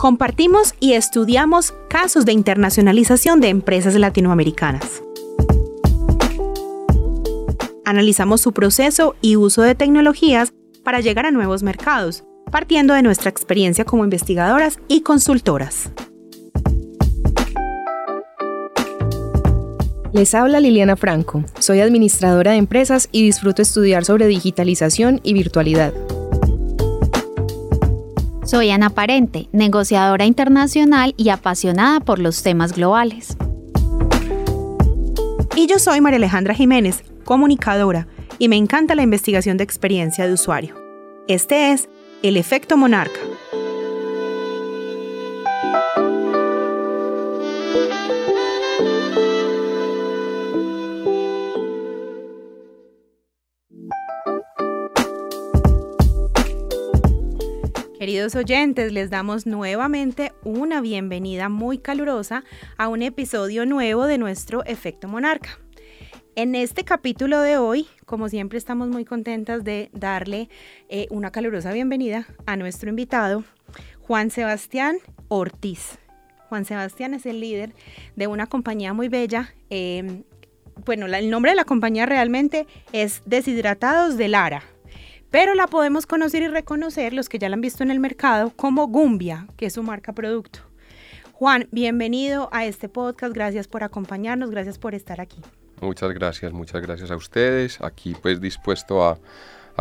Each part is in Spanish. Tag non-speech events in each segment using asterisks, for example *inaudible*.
Compartimos y estudiamos casos de internacionalización de empresas latinoamericanas. Analizamos su proceso y uso de tecnologías para llegar a nuevos mercados, partiendo de nuestra experiencia como investigadoras y consultoras. Les habla Liliana Franco, soy administradora de empresas y disfruto estudiar sobre digitalización y virtualidad. Soy Ana Parente, negociadora internacional y apasionada por los temas globales. Y yo soy María Alejandra Jiménez, comunicadora, y me encanta la investigación de experiencia de usuario. Este es El Efecto Monarca Queridos oyentes, les damos nuevamente una bienvenida muy calurosa a un episodio nuevo de nuestro Efecto Monarca. En este capítulo de hoy, como siempre, estamos muy contentas de darle eh, una calurosa bienvenida a nuestro invitado, Juan Sebastián Ortiz. Juan Sebastián es el líder de una compañía muy bella. Em, bueno, el nombre de la compañía realmente es Deshidratados de Lara pero la podemos conocer y reconocer, los que ya la han visto en el mercado, como Gumbia, que es su marca producto. Juan, bienvenido a este podcast, gracias por acompañarnos, gracias por estar aquí. Muchas gracias, muchas gracias a ustedes, aquí pues dispuesto a,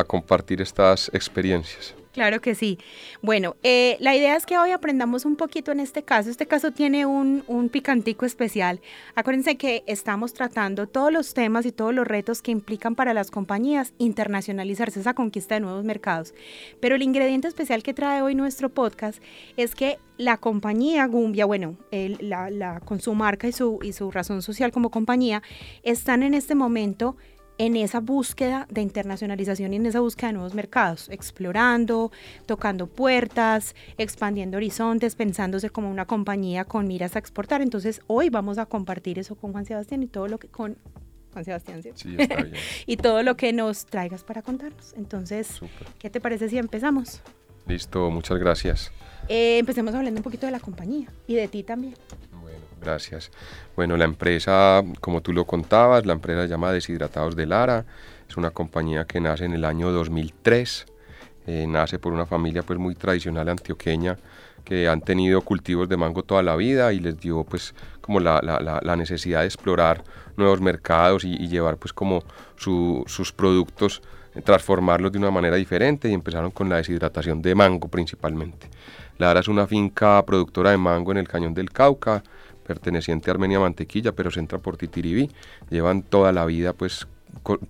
compartir estas experiencias. Claro que sí. Bueno, eh, la idea es que hoy aprendamos un poquito en este caso. Este caso tiene un, un, picantico especial. Acuérdense que estamos tratando todos los temas y todos los retos que implican para las compañías internacionalizarse, esa conquista de nuevos mercados. Pero el ingrediente especial que trae hoy nuestro podcast es que la compañía Gumbia, bueno, la, con su marca y su, y su razón social como compañía, están en este momento en esa búsqueda de internacionalización y en esa búsqueda de nuevos mercados, explorando, tocando puertas, expandiendo horizontes, pensándose como una compañía con miras a exportar. Entonces, hoy vamos a compartir eso con Juan Sebastián y todo lo que con Juan Sebastián, ¿sí? está bien. *laughs* y todo lo que nos traigas para contarnos. Entonces, ¿qué te parece si empezamos? Listo, muchas gracias. Eh, empecemos hablando un poquito de la compañía y de ti también. Gracias. Bueno, la empresa, como tú lo contabas, la empresa se llama Deshidratados de Lara. Es una compañía que nace en el año 2003. Eh, nace por una familia pues muy tradicional antioqueña que han tenido cultivos de mango toda la vida y les dio pues como la, necesidad de explorar nuevos mercados y, llevar pues como sus productos, eh, transformarlos de una manera diferente y empezaron con la deshidratación de mango principalmente. Lara es una finca productora de mango en el cañón del Cauca, perteneciente a Armenia Mantequilla, pero se entra por Titiribí. Llevan toda la vida pues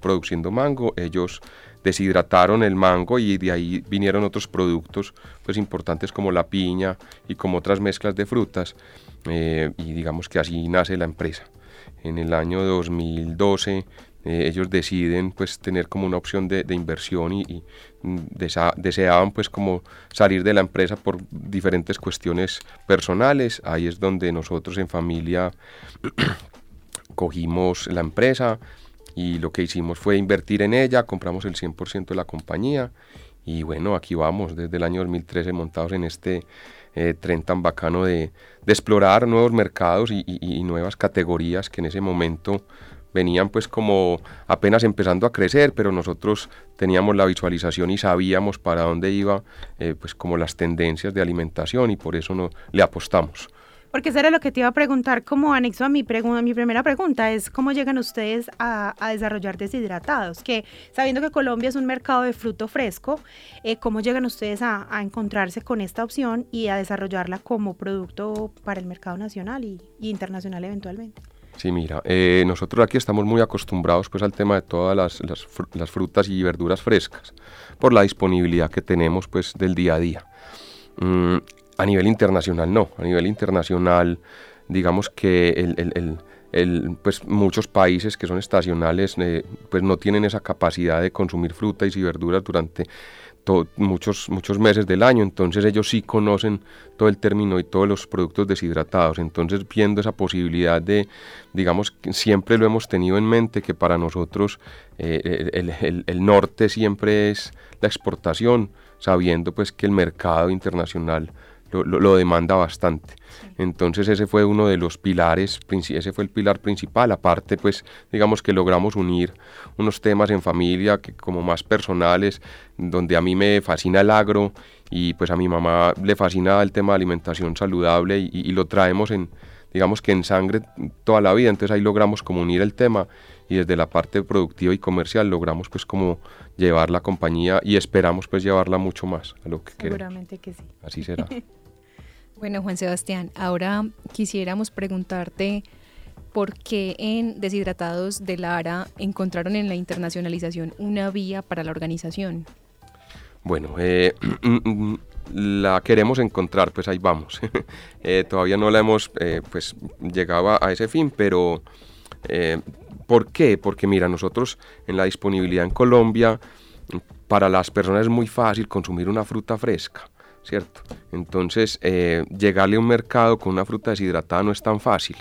produciendo mango. Ellos deshidrataron el mango y de ahí vinieron otros productos pues importantes como la piña y como otras mezclas de frutas eh, y digamos que así nace la empresa. En el año 2012 eh, ellos deciden pues tener como una opción de, inversión y, mm, deseaban pues como salir de la empresa por diferentes cuestiones personales. Ahí es donde nosotros en familia *clears throat* cogimos la empresa y lo que hicimos fue invertir en ella, compramos el 100% de la compañía y bueno, aquí vamos desde el año 2013 montados en este eh, tren tan bacano de, explorar nuevos mercados y, y nuevas categorías que en ese momento venían pues como apenas empezando a crecer, pero nosotros teníamos la visualización y sabíamos para dónde iba eh, pues como las tendencias de alimentación y por eso no, le apostamos. Porque eso era lo que te iba a preguntar como anexo a mi, pregunta, mi primera pregunta, es cómo llegan ustedes a, desarrollar deshidratados, que sabiendo que Colombia es un mercado de fruto fresco, eh, ¿cómo llegan ustedes a, encontrarse con esta opción y a desarrollarla como producto para el mercado nacional y internacional eventualmente? Sí, mira, eh, nosotros aquí estamos muy acostumbrados pues al tema de todas las, frutas y verduras frescas, por la disponibilidad que tenemos pues del día a día. Mm, a nivel internacional no, a nivel internacional digamos que el, pues muchos países que son estacionales eh, pues no tienen esa capacidad de consumir frutas y verduras durante muchos, muchos meses del año, entonces ellos sí conocen todo el término y todos los productos deshidratados, entonces viendo esa posibilidad de, digamos, siempre lo hemos tenido en mente que para nosotros eh, el, el, norte siempre es la exportación, sabiendo pues que el mercado internacional lo, demanda bastante. Entonces ese fue uno de los pilares, ese fue el pilar principal. Aparte, pues digamos que logramos unir unos temas en familia que como más personales, donde a mí me fascina el agro y pues a mi mamá le fascina el tema de alimentación saludable y, lo traemos en, digamos que en sangre toda la vida. Entonces ahí logramos como unir el tema y desde la parte productiva y comercial logramos pues como llevar la compañía y esperamos pues llevarla mucho más a lo que Seguramente que sí. Así será. *laughs* bueno, Juan Sebastián, ahora quisiéramos preguntarte por qué en Deshidratados de Lara encontraron en la internacionalización una vía para la organización. Bueno, eh, *clears throat* la queremos encontrar, pues ahí vamos. *laughs* Eh, todavía no la hemos eh, pues llegado a ese fin, pero ¿Por qué? Porque mira, nosotros en la disponibilidad en Colombia, para las personas es muy fácil consumir una fruta fresca, ¿cierto? Entonces, eh, llegarle a un mercado con una fruta deshidratada no es tan fácil,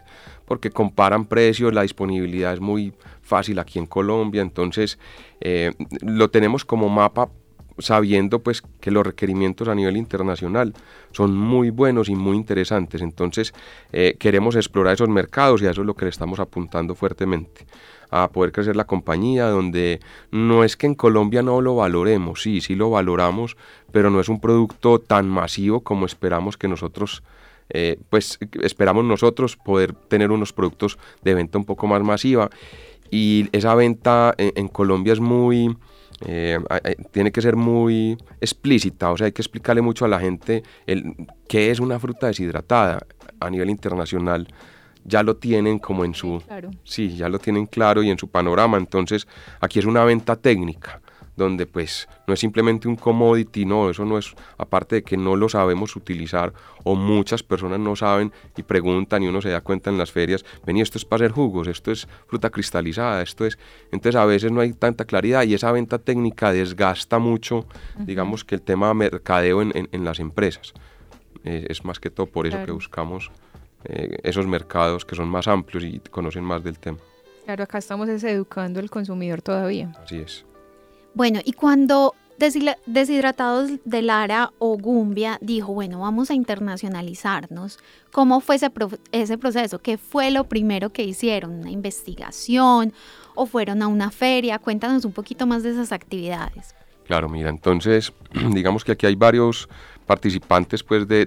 porque comparan precios, la disponibilidad es muy fácil aquí en Colombia, entonces eh, lo tenemos como mapa sabiendo pues que los requerimientos a nivel internacional son muy buenos y muy interesantes. Entonces eh, queremos explorar esos mercados y a eso es lo que le estamos apuntando fuertemente a poder crecer la compañía, donde no es que en Colombia no lo valoremos, sí, sí lo valoramos, pero no es un producto tan masivo como esperamos que nosotros, eh, pues esperamos nosotros poder tener unos productos de venta un poco más masiva y esa venta en Colombia es muy, eh, tiene que ser muy explícita, o sea, hay que explicarle mucho a la gente el, qué es una fruta deshidratada a nivel internacional. Ya lo tienen como en su... Sí, ya lo tienen claro y en su panorama. Entonces, aquí es una venta técnica donde pues no es simplemente un commodity, no, eso no es, aparte de que no lo sabemos utilizar o muchas personas no saben y preguntan y uno se da cuenta en las ferias, vení, esto es para hacer jugos, esto es fruta cristalizada, esto es, entonces a veces no hay tanta claridad y esa venta técnica desgasta mucho, digamos que el tema mercadeo en, en, las empresas. Eh, es más que todo por eso que buscamos eh, esos mercados que son más amplios y conocen más del tema. Claro, acá estamos educando al consumidor todavía. Así es. Bueno, y cuando Deshidratados de Lara o Gumbia dijo, bueno, vamos a internacionalizarnos, ¿cómo fue ese, ese proceso? ¿Qué fue lo primero que hicieron? ¿Una investigación o fueron a una feria? Cuéntanos un poquito más de esas actividades. Claro, mira, entonces *clears throat* digamos que aquí hay varios participantes pues de,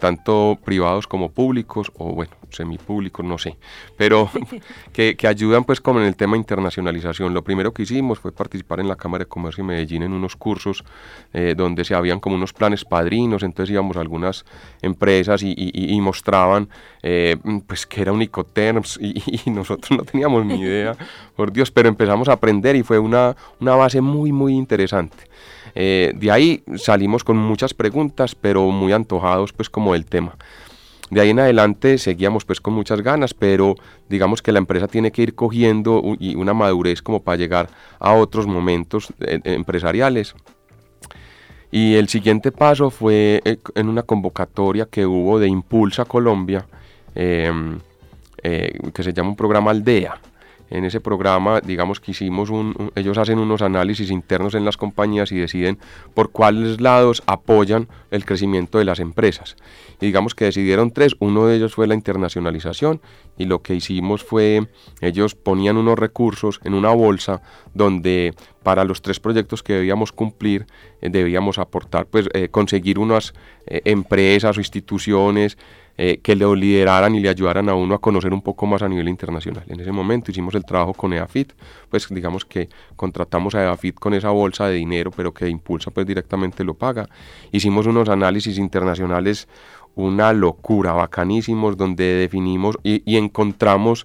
tanto privados como públicos o bueno semipúblicos no sé. Pero *laughs* que, que, ayudan pues como en el tema internacionalización. Lo primero que hicimos fue participar en la Cámara de Comercio de Medellín en unos cursos eh, donde se habían como unos planes padrinos. Entonces íbamos a algunas empresas y, y, mostraban eh, pues que era un Icoterms y, y, nosotros no teníamos ni idea *laughs* por Dios. Pero empezamos a aprender y fue una, una base muy muy interesante eh, de ahí salimos con muchas preguntas, pero muy antojados pues como el tema. De ahí en adelante seguíamos pues con muchas ganas, pero digamos que la empresa tiene que ir cogiendo una madurez como para llegar a otros momentos eh, empresariales. Y el siguiente paso fue eh, en una convocatoria que hubo de Impulsa Colombia, em, que se llama un programa Aldea en ese programa, digamos que hicimos un, ellos hacen unos análisis internos en las compañías y deciden por cuáles lados apoyan el crecimiento de las empresas. Digamos que decidieron tres, uno de ellos fue la internacionalización y lo que hicimos fue, ellos ponían unos recursos en una bolsa donde para los tres proyectos que debíamos cumplir eh, debíamos aportar, pues eh, conseguir unas eh, empresas o instituciones eh, que le lideraran y le ayudaran a uno a conocer un poco más a nivel internacional. En ese momento hicimos el trabajo con EAFIT, pues digamos que contratamos a EAFIT con esa bolsa de dinero, pero que Impulsa pues directamente lo paga. Hicimos unos análisis internacionales, una locura, bacanísimos, donde definimos y, encontramos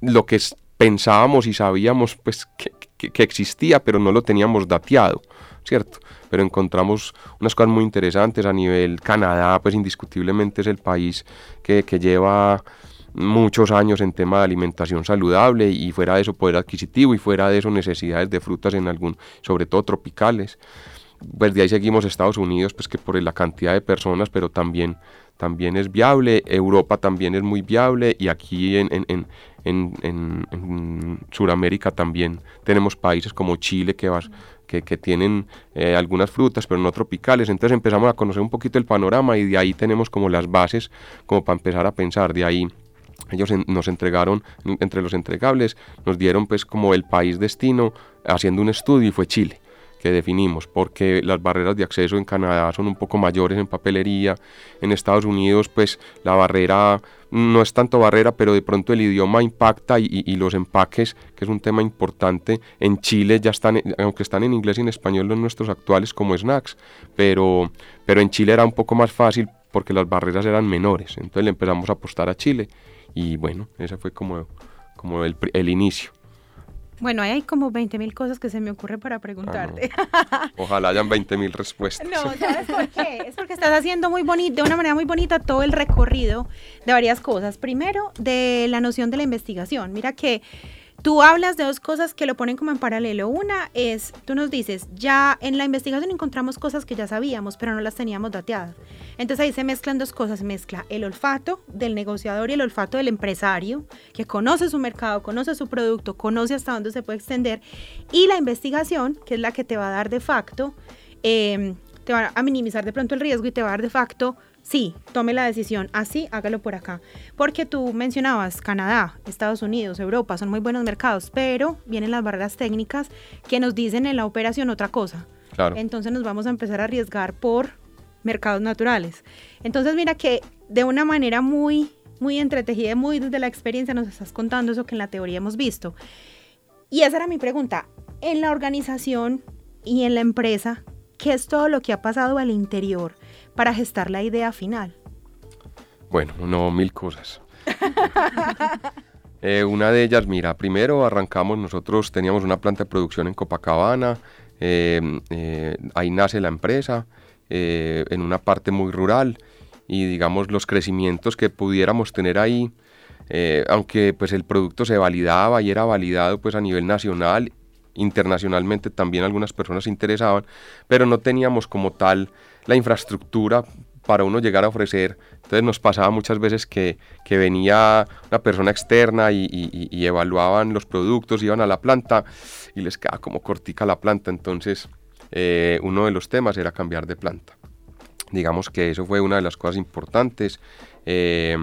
lo que pensábamos y sabíamos pues que, que existía, pero no lo teníamos dateado, ¿cierto? pero encontramos unas cosas muy interesantes a nivel Canadá, pues indiscutiblemente es el país que, lleva muchos años en tema de alimentación saludable y fuera de eso poder adquisitivo y fuera de eso necesidades de frutas en algún, sobre todo tropicales. Pues de ahí seguimos Estados Unidos, pues que por la cantidad de personas, pero también, también es viable, Europa también es muy viable y aquí en, en, en, en, en Sudamérica también tenemos países como Chile que vas, que, tienen eh, algunas frutas, pero no tropicales. Entonces empezamos a conocer un poquito el panorama y de ahí tenemos como las bases como para empezar a pensar. De ahí ellos nos entregaron, entre los entregables, nos dieron pues como el país destino haciendo un estudio y fue Chile que definimos, porque las barreras de acceso en Canadá son un poco mayores en papelería, en Estados Unidos pues la barrera no es tanto barrera, pero de pronto el idioma impacta y, los empaques, que es un tema importante, en Chile ya están, aunque están en inglés y en español los nuestros actuales como snacks, pero, pero en Chile era un poco más fácil porque las barreras eran menores, entonces le empezamos a apostar a Chile y bueno, ese fue como, como el, el inicio. Bueno, hay como 20 mil cosas que se me ocurre para preguntarte. Ah, Ojalá hayan 20 mil respuestas. No, ¿sabes por qué? Es porque estás haciendo muy bonito, de una manera muy bonita todo el recorrido de varias cosas. Primero, de la noción de la investigación. Mira que Tú hablas de dos cosas que lo ponen como en paralelo. Una es, tú nos dices, ya en la investigación encontramos cosas que ya sabíamos, pero no las teníamos dateadas. Entonces ahí se mezclan dos cosas, mezcla el olfato del negociador y el olfato del empresario, que conoce su mercado, conoce su producto, conoce hasta dónde se puede extender, y la investigación, que es la que te va a dar de facto, em, te va a minimizar de pronto el riesgo y te va a dar de facto sí, tome la decisión, así hágalo por acá. Porque tú mencionabas Canadá, Estados Unidos, Europa, son muy buenos mercados, pero vienen las barreras técnicas que nos dicen en la operación otra cosa. Claro. Entonces nos vamos a empezar a arriesgar por mercados naturales. Entonces mira que de una manera muy, muy entretejida, muy desde la experiencia nos estás contando eso que en la teoría hemos visto. Y esa era mi pregunta. En la organización y en la empresa, ¿qué es todo lo que ha pasado al interior? Para gestar la idea final? Bueno, no, mil cosas. *laughs* Eh, una de ellas, mira, primero arrancamos, nosotros teníamos una planta de producción en Copacabana, em, eh, ahí nace la empresa, eh, en una parte muy rural, y digamos los crecimientos que pudiéramos tener ahí, aunque pues el producto se validaba y era validado pues a nivel nacional, internacionalmente también algunas personas interesaban, pero no teníamos como tal la infraestructura para uno llegar a ofrecer. Entonces nos pasaba muchas veces que, venía una persona externa y, evaluaban los productos, iban a la planta y les quedaba como cortica la planta. Entonces eh, uno de los temas era cambiar de planta. Digamos que eso fue una de las cosas importantes. Eh,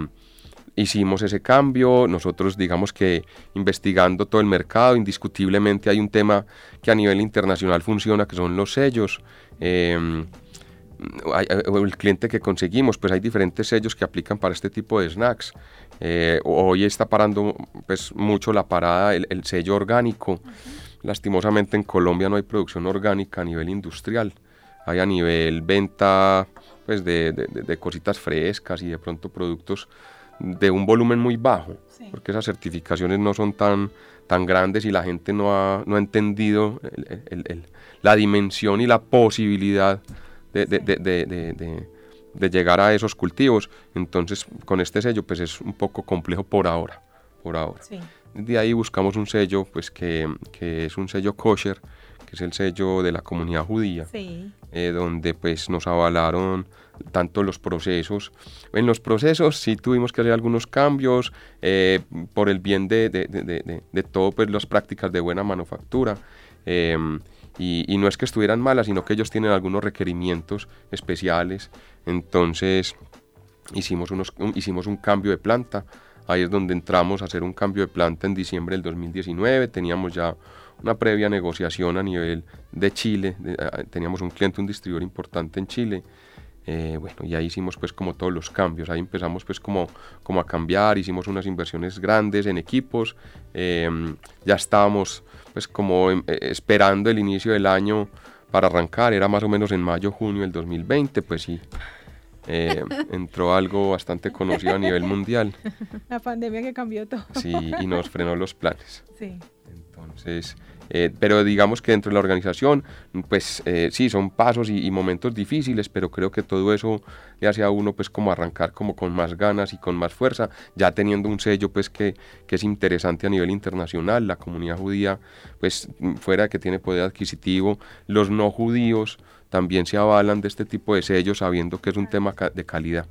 hicimos ese cambio, nosotros digamos que investigando todo el mercado, indiscutiblemente hay un tema que a nivel internacional funciona, que son los sellos. Eh, el cliente que conseguimos, pues hay diferentes sellos que aplican para este tipo de snacks. Eh, hoy está parando pues, mucho la parada el, sello orgánico. Lastimosamente en Colombia no hay producción orgánica a nivel industrial. Hay a nivel venta pues, de, de, cositas frescas y de pronto productos de un volumen muy bajo, porque esas certificaciones no son tan, tan grandes y la gente no ha, no ha entendido la dimensión y la posibilidad de, llegar a esos cultivos. Entonces, con este sello, pues es un poco complejo por ahora. Por ahora. De ahí buscamos un sello, pues que, es un sello kosher, que es el sello de la comunidad judía, eh, donde pues nos avalaron tanto los procesos. En los procesos sí tuvimos que hacer algunos cambios eh, por el bien de, de, todo, pues las prácticas de buena manufactura. Em, y, no es que estuvieran malas, sino que ellos tienen algunos requerimientos especiales. Entonces hicimos, unos, un, hicimos un cambio de planta. Ahí es donde entramos a hacer un cambio de planta en diciembre del 2019. Teníamos ya una previa negociación a nivel de Chile. Ah, teníamos un cliente, un distribuidor importante en Chile. Eh, bueno, y ahí hicimos pues como todos los cambios, ahí empezamos pues como, como a cambiar, hicimos unas inversiones grandes en equipos, em, ya estábamos pues como eh, esperando el inicio del año para arrancar, era más o menos en mayo, junio del 2020, pues sí, eh, *laughs* entró algo bastante conocido a nivel mundial. La pandemia que cambió todo. Sí, y nos frenó los planes. Sí. Entonces, eh, pero digamos que dentro de la organización, pues eh, sí, son pasos y, momentos difíciles, pero creo que todo eso le hace a uno pues como arrancar como con más ganas y con más fuerza, ya teniendo un sello pues que, que es interesante a nivel internacional, la comunidad judía pues fuera de que tiene poder adquisitivo, los no judíos también se avalan de este tipo de sellos sabiendo que es un tema de calidad.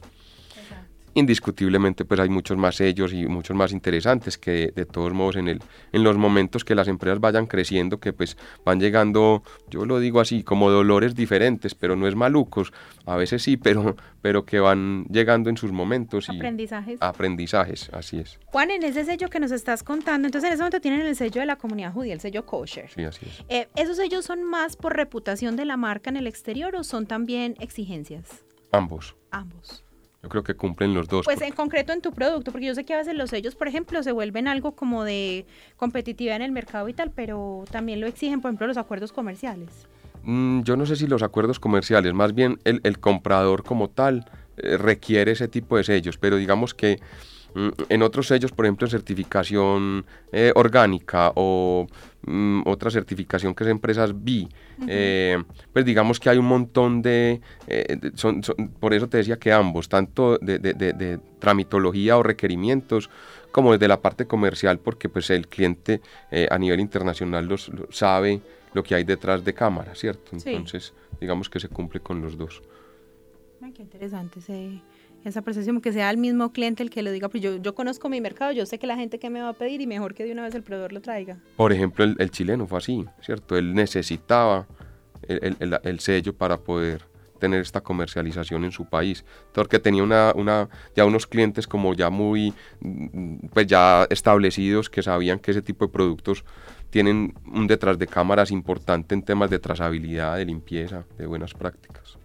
Indiscutiblemente pues hay muchos más sellos y muchos más interesantes que de, todos modos en, el, en los momentos que las empresas vayan creciendo, que pues van llegando, yo lo digo así, como dolores diferentes, pero no es malucos, a veces sí, pero, pero que van llegando en sus momentos. Y aprendizajes. Aprendizajes, así es. Juan, en ese sello que nos estás contando, entonces en ese momento tienen el sello de la comunidad judía, el sello kosher. Sí, así es. Eh, ¿Esos sellos son más por reputación de la marca en el exterior o son también exigencias? Ambos. Ambos. Yo creo que cumplen los dos. Pues en concreto en tu producto, porque yo sé que a veces los sellos, por ejemplo, se vuelven algo como de competitividad en el mercado y tal, pero también lo exigen, por ejemplo, los acuerdos comerciales. Mm, yo no sé si los acuerdos comerciales, más bien el, comprador como tal eh, requiere ese tipo de sellos, pero digamos que en otros sellos, por ejemplo, en certificación eh, orgánica o mm, otra certificación que es empresas B, eh, pues digamos que hay un montón de, son, por eso te decía que ambos, tanto de, tramitología o requerimientos, como desde la parte comercial, porque pues el cliente a nivel internacional los, sabe lo que hay detrás de cámara, ¿cierto? Entonces, digamos que se cumple con los dos. Ay, qué interesante esa percepción, que sea el mismo cliente el que lo diga, pues yo, yo conozco mi mercado, yo sé que la gente que me va a pedir y mejor que de una vez el proveedor lo traiga. Por ejemplo, el, chileno fue así, ¿cierto? Él necesitaba el, el, el, sello para poder tener esta comercialización en su país, porque tenía una, una, ya unos clientes como ya muy, pues ya establecidos que sabían que ese tipo de productos tienen un detrás de cámaras importante en temas de trazabilidad, de limpieza, de buenas prácticas.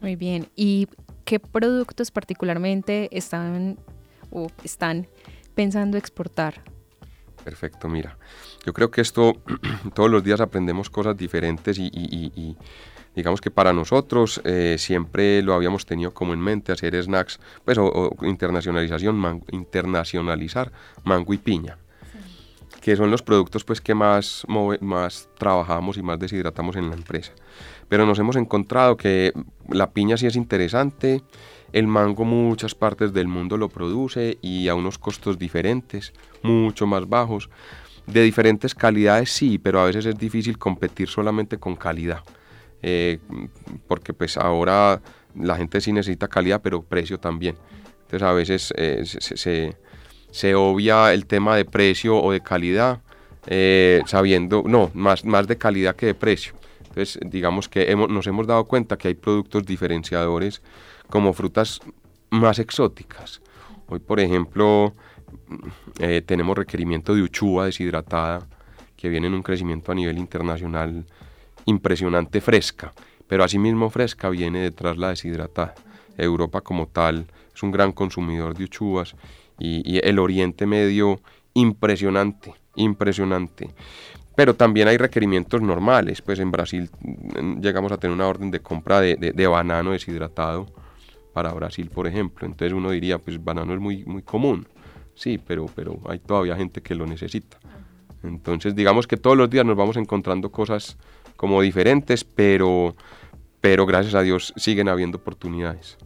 Muy bien. ¿Y qué productos particularmente están o están pensando exportar? Perfecto, mira. Yo creo que esto *clears throat* todos los días aprendemos cosas diferentes y, digamos que para nosotros eh, siempre lo habíamos tenido como en mente hacer snacks, pues o, internacionalización, internacionalizar mango y piña que son los productos pues que más, más trabajamos y más deshidratamos en la empresa. Pero nos hemos encontrado que la piña sí es interesante, el mango muchas partes del mundo lo produce y a unos costos diferentes, mucho más bajos. De diferentes calidades sí, pero a veces es difícil competir solamente con calidad. Eh, porque pues ahora la gente sí necesita calidad, pero precio también. Entonces a veces eh, se, obvia el tema de precio o de calidad, eh, sabiendo, no, más, más de calidad que de precio. Entonces, digamos que hemos, nos hemos dado cuenta que hay productos diferenciadores como frutas más exóticas. Hoy, por ejemplo, eh, tenemos requerimiento de uchuva deshidratada, que viene en un crecimiento a nivel internacional impresionante fresca, pero asimismo fresca viene detrás la deshidratada. Europa como tal es un gran consumidor de uchuvas y, el Oriente Medio impresionante, impresionante. Pero también hay requerimientos normales, pues en Brasil llegamos a tener una orden de compra de, de, banano deshidratado para Brasil, por ejemplo. Entonces uno diría, pues banano es muy, muy común, sí, pero, pero hay todavía gente que lo necesita. Entonces digamos que todos los días nos vamos encontrando cosas como diferentes, pero, pero gracias a Dios siguen habiendo oportunidades.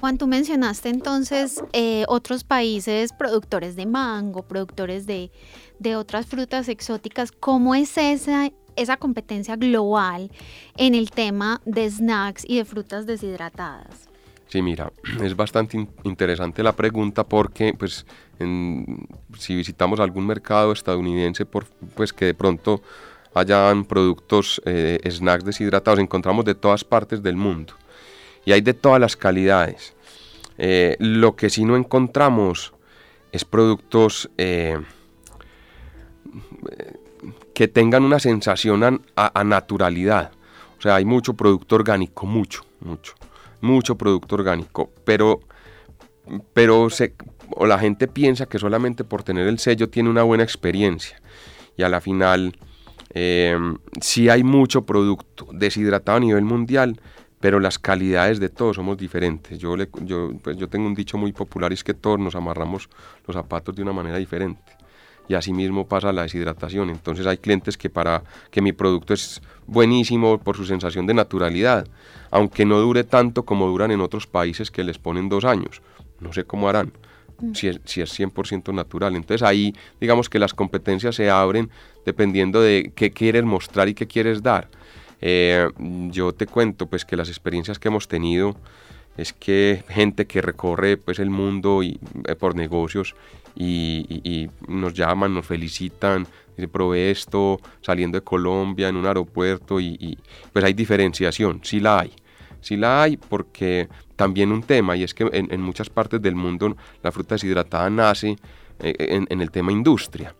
Juan, tú mencionaste entonces eh, otros países productores de mango, productores de, otras frutas exóticas. ¿Cómo es esa, esa competencia global en el tema de snacks y de frutas deshidratadas? Sí, mira, *clears throat* es bastante interesante la pregunta porque, pues, si visitamos algún mercado estadounidense, por, pues que de pronto hayan productos, eh, snacks deshidratados, encontramos de todas partes del mundo y hay de todas las calidades. Eh, lo que sí no encontramos es productos eh, que tengan una sensación a, naturalidad. O sea, hay mucho producto orgánico, mucho, mucho, mucho producto orgánico, pero, pero o la gente piensa que solamente por tener el sello tiene una buena experiencia. Y a la final, eh, si hay mucho producto deshidratado a nivel mundial, pero las calidades de todos somos diferentes. Yo, le, yo, pues yo tengo un dicho muy popular y es que todos nos amarramos los zapatos de una manera diferente. Y así mismo pasa la deshidratación. Entonces hay clientes que para que mi producto es buenísimo por su sensación de naturalidad, aunque no dure tanto como duran en otros países que les ponen dos años. No sé cómo harán, mm. si es, si es 100% natural. Entonces ahí digamos que las competencias se abren dependiendo de qué quieres mostrar y qué quieres dar. Eh, yo te cuento pues que las experiencias que hemos tenido es que gente que recorre pues el mundo y, eh, por negocios y, nos llaman, nos felicitan, dice, probé esto saliendo de Colombia en un aeropuerto y, pues hay diferenciación, sí la hay. Sí la hay porque también un tema, y es que en, muchas partes del mundo la fruta deshidratada nace eh, en, el tema industria,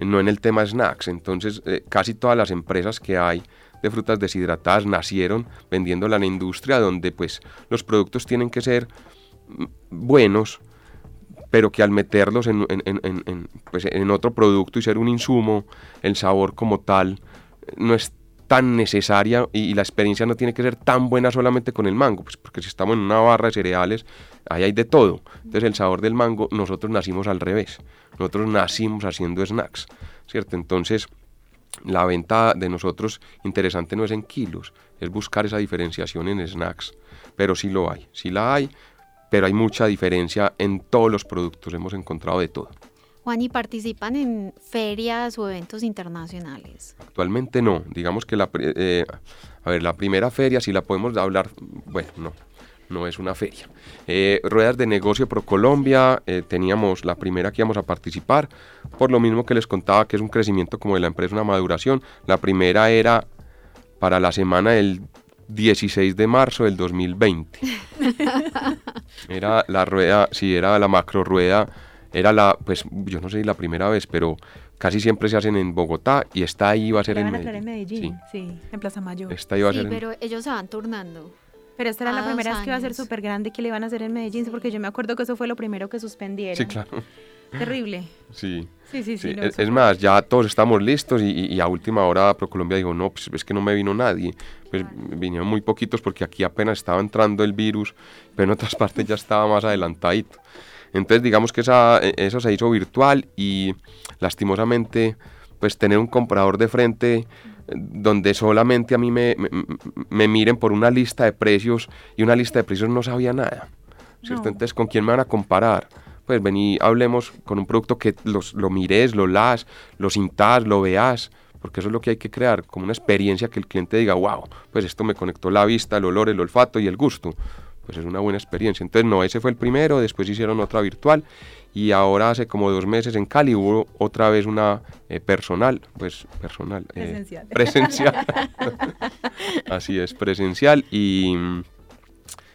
no en el tema snacks. Entonces eh, casi todas las empresas que hay de frutas deshidratadas nacieron vendiéndola a la industria donde pues los productos tienen que ser mm, buenos, pero que al meterlos en, pues, en, otro producto y ser un insumo, el sabor como tal no es tan necesaria y, la experiencia no tiene que ser tan buena solamente con el mango, pues porque si estamos en una barra de cereales, ahí hay de todo. Entonces el sabor del mango, nosotros nacimos al revés, nosotros nacimos haciendo snacks, ¿cierto? Entonces la venta de nosotros interesante no es en kilos, es buscar esa diferenciación en snacks, pero sí lo hay, sí la hay, pero hay mucha diferencia en todos los productos, hemos encontrado de todo. Juan, ¿y participan en ferias o eventos internacionales? Actualmente no, digamos que la, eh, a ver, la primera feria, si la podemos hablar, bueno, no, no es una feria. Eh, ruedas de negocio Pro Colombia, eh, teníamos la primera que íbamos a participar, por lo mismo que les contaba que es un crecimiento como de la empresa, una maduración. La primera era para la semana del 16 de marzo del 2020. *laughs* era la rueda, sí, era la macro rueda, era la, pues yo no sé si la primera vez, pero casi siempre se hacen en Bogotá y esta ahí iba a ser en Medellín. en Medellín. Sí. en Plaza Mayor. Esta iba a ser pero ellos se van turnando. Pero esta era la primera vez que iba a ser súper grande que le iban a hacer en Medellín, porque yo me acuerdo que eso fue lo primero que suspendieron. Sí, claro. Terrible. Sí. Sí, sí, sí. es, más, ya todos estamos listos y, a última hora ProColombia dijo, no, pues es que no me vino nadie. Pues vinieron muy poquitos porque aquí apenas estaba entrando el virus, pero en otras *laughs* partes ya estaba más adelantadito. Entonces digamos que esa, e, eso se hizo virtual y lastimosamente pues tener un comprador de frente donde solamente a mí me, me, miren por una lista de precios y una lista de precios no sabía nada. ¿cierto? Entonces, ¿con quién me van a comparar? Pues vení, hablemos con un producto que los, lo mires, lo las, lo sintas, lo veas, porque eso es lo que hay que crear, como una experiencia que el cliente diga, wow, pues esto me conectó la vista, el olor, el olfato y el gusto. Pues es una buena experiencia. Entonces, no, ese fue el primero, después hicieron otra virtual y ahora hace como dos meses en Cali hubo otra vez una eh, personal, pues personal, eh, presencial. *laughs* *laughs* Así es, presencial y,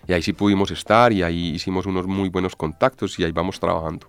y ahí sí pudimos estar y ahí hicimos unos muy buenos contactos y ahí vamos trabajando.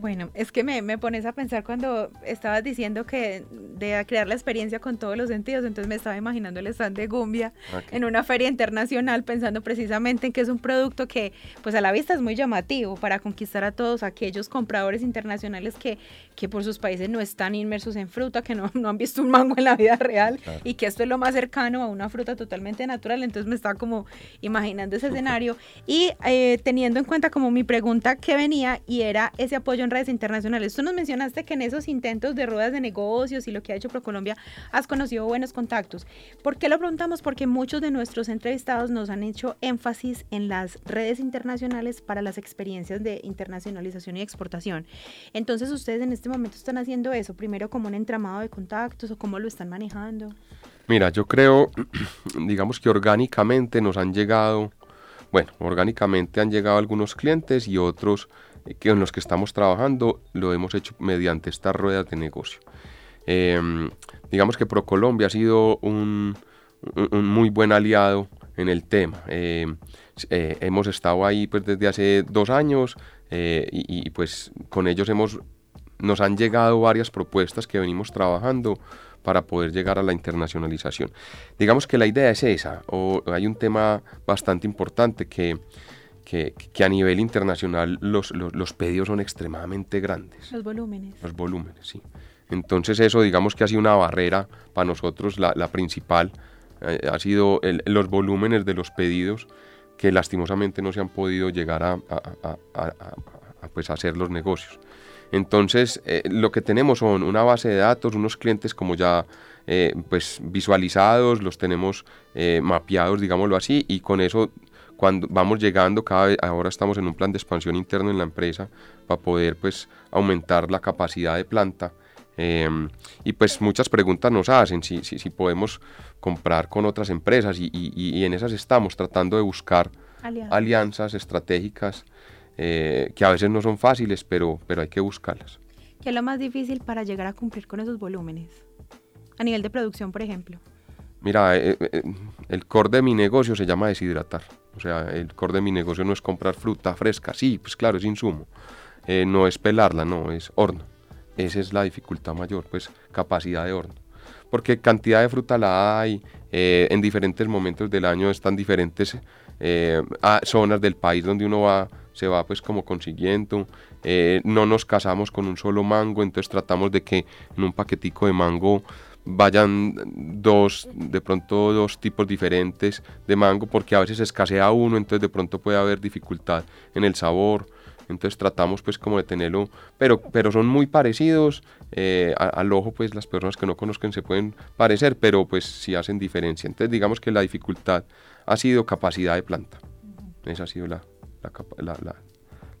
Bueno, es que me, me, pones a pensar cuando estabas diciendo que de crear la experiencia con todos los sentidos, entonces me estaba imaginando el stand de Gumbia en una feria internacional pensando precisamente en que es un producto que pues a la vista es muy llamativo para conquistar a todos aquellos compradores internacionales que, que por sus países no están inmersos en fruta, que no, no han visto un mango en la vida real y que esto es lo más cercano a una fruta totalmente natural, entonces me estaba como imaginando ese escenario y eh, teniendo en cuenta como mi pregunta que venía y era ese apoyo redes internacionales. Tú nos mencionaste que en esos intentos de ruedas de negocios y lo que ha hecho ProColombia has conocido buenos contactos. ¿Por qué lo preguntamos? Porque muchos de nuestros entrevistados nos han hecho énfasis en las redes internacionales para las experiencias de internacionalización y exportación. Entonces, ustedes en este momento están haciendo eso, primero como un entramado de contactos o cómo lo están manejando. Mira, yo creo, *clears throat* digamos que orgánicamente nos han llegado, bueno, orgánicamente han llegado algunos clientes y otros que en los que estamos trabajando lo hemos hecho mediante estas ruedas de negocio. Em, digamos que ProColombia ha sido un, muy buen aliado en el tema. Em, eh, hemos estado ahí pues, desde hace dos años eh, y, y, pues con ellos hemos, nos han llegado varias propuestas que venimos trabajando para poder llegar a la internacionalización. Digamos que la idea es esa, o hay un tema bastante importante que que, a nivel internacional los, los, pedidos son extremadamente grandes. Los volúmenes. Los volúmenes, sí. Entonces eso digamos que ha sido una barrera para nosotros, la, la principal, eh, ha sido los volúmenes de los pedidos que lastimosamente no se han podido llegar a, a, a, pues hacer los negocios. Entonces eh, lo que tenemos son una base de datos, unos clientes como ya eh, pues visualizados, los tenemos mapeados, digámoslo así, y con eso cuando vamos llegando, cada vez, ahora estamos en un plan de expansión interno en la empresa para poder pues aumentar la capacidad de planta Em, y pues muchas preguntas nos hacen si, si, si podemos comprar con otras empresas y, y, en esas estamos tratando de buscar alianzas, estratégicas eh, que a veces no son fáciles, pero, pero hay que buscarlas. ¿Qué es lo más difícil para llegar a cumplir con esos volúmenes? A nivel de producción, por ejemplo. Mira, eh, eh, el core de mi negocio se llama deshidratar. O sea, el core de mi negocio no es comprar fruta fresca. Sí, pues claro, es insumo. no es pelarla, no, es horno. Esa es la dificultad mayor, pues capacidad de horno. Porque cantidad de fruta la hay, eh, en diferentes momentos del año están diferentes eh, zonas del país donde uno va, se va pues como consiguiendo. Eh, no nos casamos con un solo mango, entonces tratamos de que en un paquetico de mango vayan dos, de pronto dos tipos diferentes de mango, porque a veces escasea uno, entonces de pronto puede haber dificultad en el sabor entonces tratamos pues como de tenerlo, pero, pero son muy parecidos, eh, al ojo pues las personas que no conozcan se pueden parecer, pero pues sí hacen diferencia. Entonces digamos que la dificultad ha sido capacidad de planta, esa ha sido la,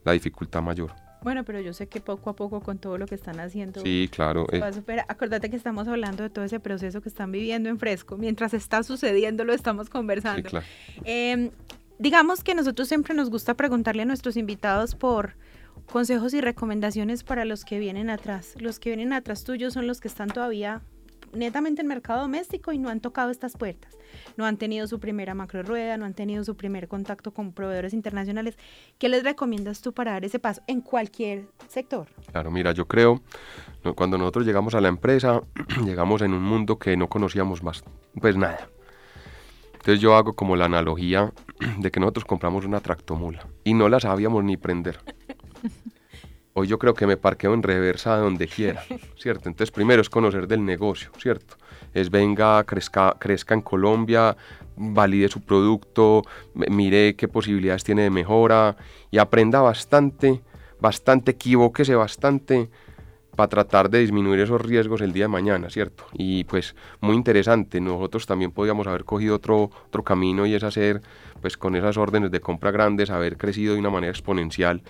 la, dificultad mayor. Bueno, pero yo sé que poco a poco con todo lo que están haciendo. Sí, claro. Eh. Acuérdate que estamos hablando de todo ese proceso que están viviendo en fresco. Mientras está sucediendo, lo estamos conversando. Sí, claro. Em, digamos que nosotros siempre nos gusta preguntarle a nuestros invitados por consejos y recomendaciones para los que vienen atrás. Los que vienen atrás tuyos son los que están todavía netamente en mercado doméstico y no han tocado estas puertas. No han tenido su primera macro rueda, no han tenido su primer contacto con proveedores internacionales. ¿Qué les recomiendas tú para dar ese paso en cualquier sector? Claro, mira, yo creo, cuando nosotros llegamos a la empresa, *clears throat* llegamos en un mundo que no conocíamos más, pues nada entonces yo hago como la analogía *clears throat* de que nosotros compramos una tractomula y no la sabíamos ni prender. *laughs* Hoy yo creo que me parqueo en reversa donde quiera, *laughs* ¿cierto? Entonces primero es conocer del negocio, ¿cierto? Es venga, crezca, crezca en Colombia, valide su producto, mire qué posibilidades tiene de mejora y aprenda bastante, bastante, equivóquese bastante para tratar de disminuir esos riesgos el día de mañana, ¿cierto? Y pues muy interesante, nosotros también podíamos haber cogido otro, otro camino y es hacer, pues con esas órdenes de compra grandes, haber crecido de una manera exponencial.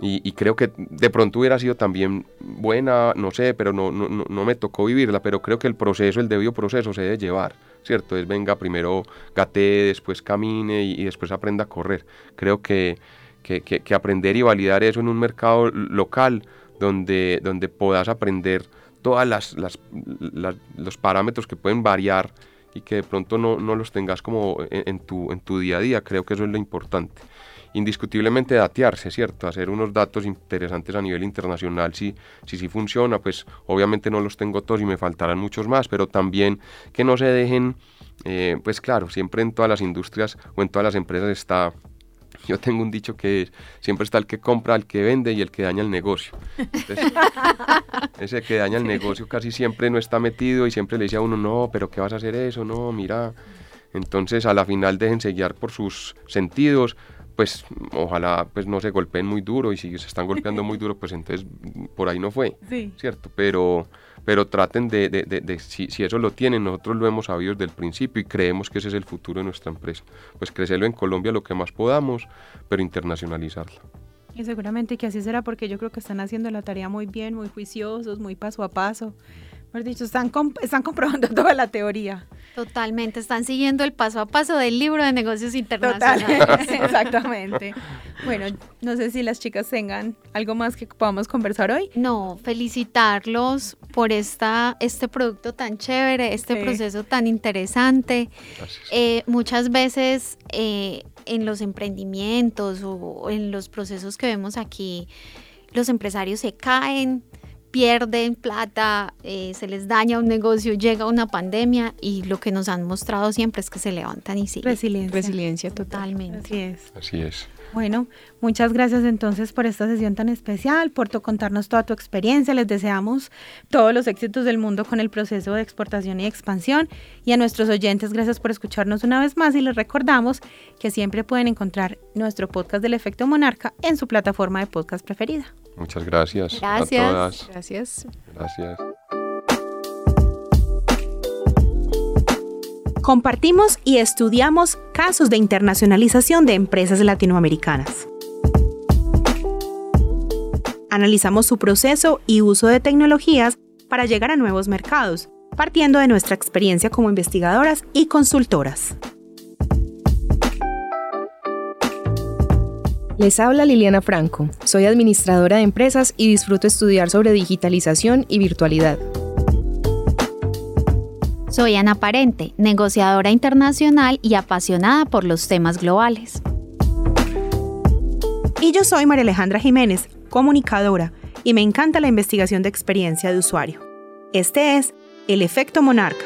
Y, creo que de pronto hubiera sido también buena, no sé, pero no, no, no, me tocó vivirla, pero creo que el proceso, el debido proceso se debe llevar, ¿cierto? Es venga, primero gatee, después camine y, después aprenda a correr. Creo que, que, que, aprender y validar eso en un mercado local donde, donde puedas aprender todos las, los parámetros que pueden variar y que de pronto no, no los tengas como en, tu, en tu día a día. Creo que eso es lo importante. Indiscutiblemente datearse, ¿cierto? Hacer unos datos interesantes a nivel internacional. Si, si, si funciona, pues obviamente no los tengo todos y me faltarán muchos más, pero también que no se dejen, eh, pues claro, siempre en todas las industrias o en todas las empresas está yo tengo un dicho que siempre está el que compra, el que vende y el que daña el negocio. *laughs* ese que daña el negocio casi siempre no está metido y siempre le dice a uno, no, pero ¿qué vas a hacer eso? No, mira. Entonces a la final déjense guiar por sus sentidos, pues ojalá pues no se golpeen muy duro y si se están golpeando muy duro, pues entonces por ahí no fue, *laughs* ¿cierto? Pero pero traten de, de, de, si, si, eso lo tienen, nosotros lo hemos sabido desde el principio y creemos que ese es el futuro de nuestra empresa. Pues crecerlo en Colombia lo que más podamos, pero internacionalizarlo. Y seguramente que así será porque yo creo que están haciendo la tarea muy bien, muy juiciosos, muy paso a paso dicho, están, están comprobando *laughs* toda la teoría. Totalmente, están siguiendo el paso a paso del libro de negocios internacionales. *laughs* *laughs* exactamente. Bueno, no sé si las chicas tengan algo más que podamos conversar hoy. No, felicitarlos por esta, este producto tan chévere, este proceso tan interesante. Eh, muchas veces eh, en los emprendimientos o en los procesos que vemos aquí, los empresarios se caen, pierden plata, eh, se les daña un negocio, llega una pandemia y lo que nos han mostrado siempre es que se levantan y siguen. Resiliencia. Resiliencia totalmente. Así es. Así es. Bueno, muchas gracias entonces por esta sesión tan especial, por contarnos toda tu experiencia. Les deseamos todos los éxitos del mundo con el proceso de exportación y expansión. Y a nuestros oyentes, gracias por escucharnos una vez más y les recordamos que siempre pueden encontrar nuestro podcast del efecto monarca en su plataforma de podcast preferida. Muchas gracias. Gracias. Gracias. Gracias. Compartimos y estudiamos casos de internacionalización de empresas latinoamericanas. Analizamos su proceso y uso de tecnologías para llegar a nuevos mercados, partiendo de nuestra experiencia como investigadoras y consultoras. Les habla Liliana Franco, soy administradora de empresas y disfruto estudiar sobre digitalización y virtualidad. Soy Ana Parente, negociadora internacional y apasionada por los temas globales. Y yo soy María Alejandra Jiménez, comunicadora, y me encanta la investigación de experiencia de usuario. Este es El Efecto Monarca,